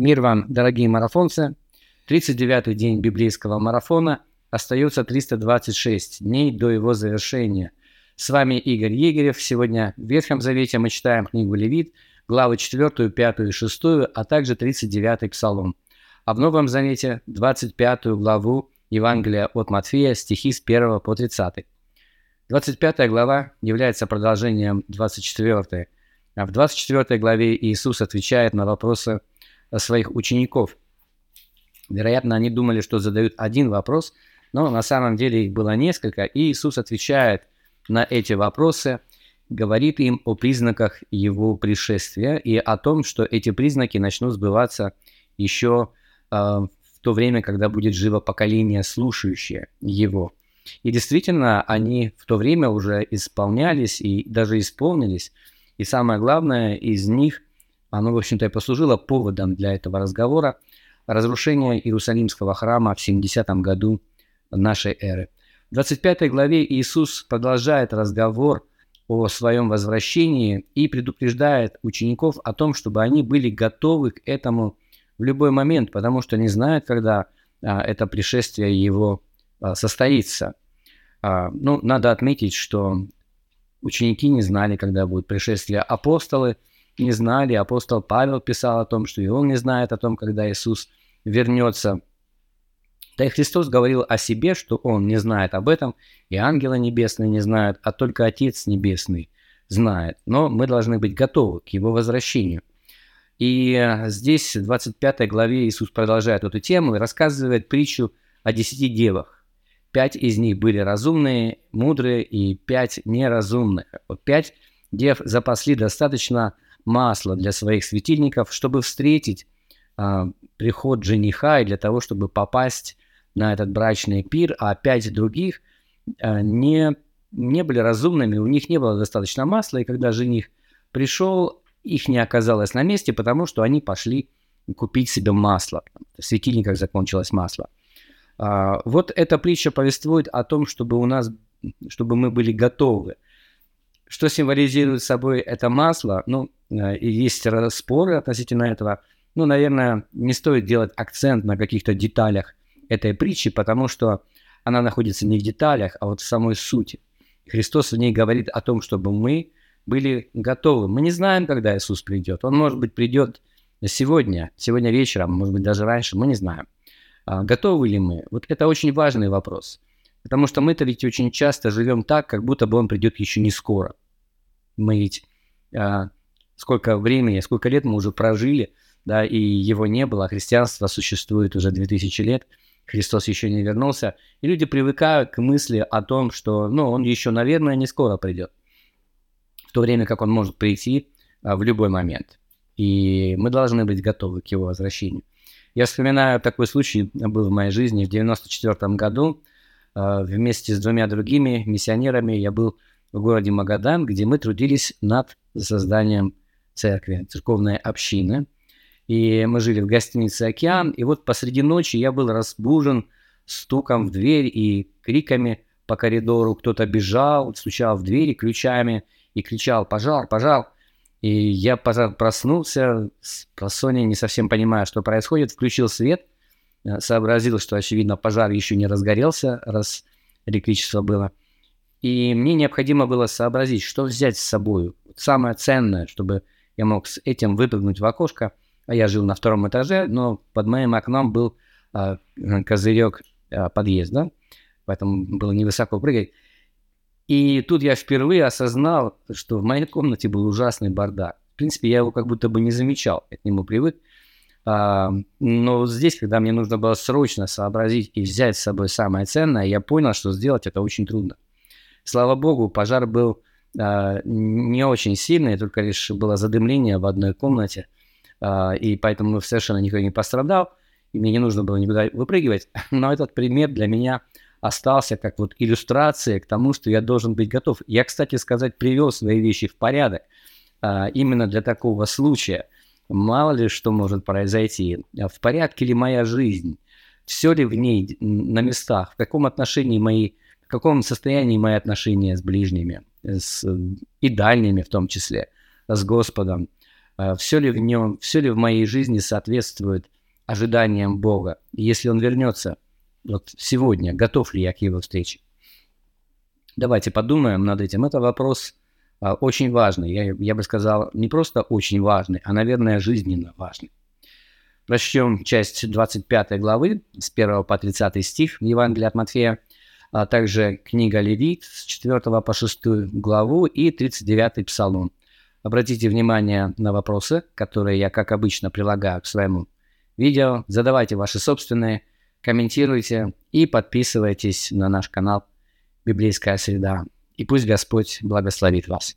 Мир вам, дорогие марафонцы! 39-й день библейского марафона. Остается 326 дней до его завершения. С вами Игорь Егорев. Сегодня в Ветхом Завете мы читаем книгу Левит, главы 4, 5 и 6, а также 39-й Псалом. А в Новом Завете 25 главу Евангелия от Матфея, стихи с 1 по 30. 25 глава является продолжением 24. А в 24 главе Иисус отвечает на вопросы своих учеников. Вероятно, они думали, что задают один вопрос, но на самом деле их было несколько, и Иисус отвечает на эти вопросы, говорит им о признаках Его пришествия и о том, что эти признаки начнут сбываться еще э, в то время, когда будет живо поколение, слушающее Его. И действительно, они в то время уже исполнялись и даже исполнились. И самое главное из них – оно, в общем-то, и послужило поводом для этого разговора разрушение Иерусалимского храма в 70 году нашей эры. В 25 главе Иисус продолжает разговор о своем возвращении и предупреждает учеников о том, чтобы они были готовы к этому в любой момент, потому что не знают, когда а, это пришествие его а, состоится. А, ну, надо отметить, что ученики не знали, когда будет пришествие. Апостолы – не знали. Апостол Павел писал о том, что и он не знает о том, когда Иисус вернется. Да и Христос говорил о себе, что он не знает об этом, и ангелы небесные не знают, а только Отец Небесный знает. Но мы должны быть готовы к его возвращению. И здесь, в 25 главе, Иисус продолжает эту тему и рассказывает притчу о десяти девах. Пять из них были разумные, мудрые, и пять неразумных. Вот пять дев запасли достаточно масло для своих светильников, чтобы встретить а, приход жениха и для того, чтобы попасть на этот брачный пир, а пять других а, не, не были разумными, у них не было достаточно масла, и когда жених пришел, их не оказалось на месте, потому что они пошли купить себе масло. В светильниках закончилось масло. А, вот эта притча повествует о том, чтобы у нас, чтобы мы были готовы. Что символизирует собой это масло? Ну, Э, и есть споры относительно этого. Ну, наверное, не стоит делать акцент на каких-то деталях этой притчи, потому что она находится не в деталях, а вот в самой сути. Христос в ней говорит о том, чтобы мы были готовы. Мы не знаем, когда Иисус придет. Он, может быть, придет сегодня, сегодня вечером, может быть, даже раньше, мы не знаем. А готовы ли мы? Вот это очень важный вопрос. Потому что мы-то ведь очень часто живем так, как будто бы он придет еще не скоро. Мы ведь а, сколько времени, сколько лет мы уже прожили, да, и его не было, а христианство существует уже 2000 лет, Христос еще не вернулся, и люди привыкают к мысли о том, что, ну, он еще, наверное, не скоро придет, в то время как он может прийти а, в любой момент. И мы должны быть готовы к его возвращению. Я вспоминаю такой случай, был в моей жизни в 94 году, вместе с двумя другими миссионерами я был в городе Магадан, где мы трудились над созданием церкви, церковная община. И мы жили в гостинице «Океан», и вот посреди ночи я был разбужен стуком в дверь и криками по коридору. Кто-то бежал, стучал в двери ключами и кричал «Пожар! Пожар!». И я проснулся, просонья, не совсем понимая, что происходит, включил свет, э, сообразил, что, очевидно, пожар еще не разгорелся, раз электричество было. И мне необходимо было сообразить, что взять с собой. Самое ценное, чтобы я мог с этим выпрыгнуть в окошко. А я жил на втором этаже, но под моим окном был а, козырек а, подъезда, поэтому было невысоко прыгать. И тут я впервые осознал, что в моей комнате был ужасный бардак. В принципе, я его как будто бы не замечал, я к нему привык. А, но здесь, когда мне нужно было срочно сообразить и взять с собой самое ценное, я понял, что сделать это очень трудно. Слава богу, пожар был а, не очень сильные, только лишь было задымление в одной комнате, а, и поэтому совершенно никто не пострадал, и мне не нужно было никуда выпрыгивать. Но этот пример для меня остался как вот иллюстрация к тому, что я должен быть готов. Я, кстати сказать, привел свои вещи в порядок именно для такого случая. Мало ли что может произойти. В порядке ли моя жизнь? Все ли в ней на местах? В каком отношении мои, в каком состоянии мои отношения с ближними? с, и дальними в том числе, с Господом. а, все ли в нем, все ли в моей жизни соответствует ожиданиям Бога. Если Он вернется вот сегодня, готов ли я к Его встрече? Давайте подумаем над этим. Это вопрос а, очень важный. Я, я бы сказал, не просто очень важный, а, наверное, жизненно важный. Прочтем часть 25 главы с 1 по 30 стих Евангелия от Матфея, а также книга Левит с 4 по 6 главу и 39 псалом. Обратите внимание на вопросы, которые я, как обычно, прилагаю к своему видео. Задавайте ваши собственные, комментируйте и подписывайтесь на наш канал «Библейская среда». И пусть Господь благословит вас.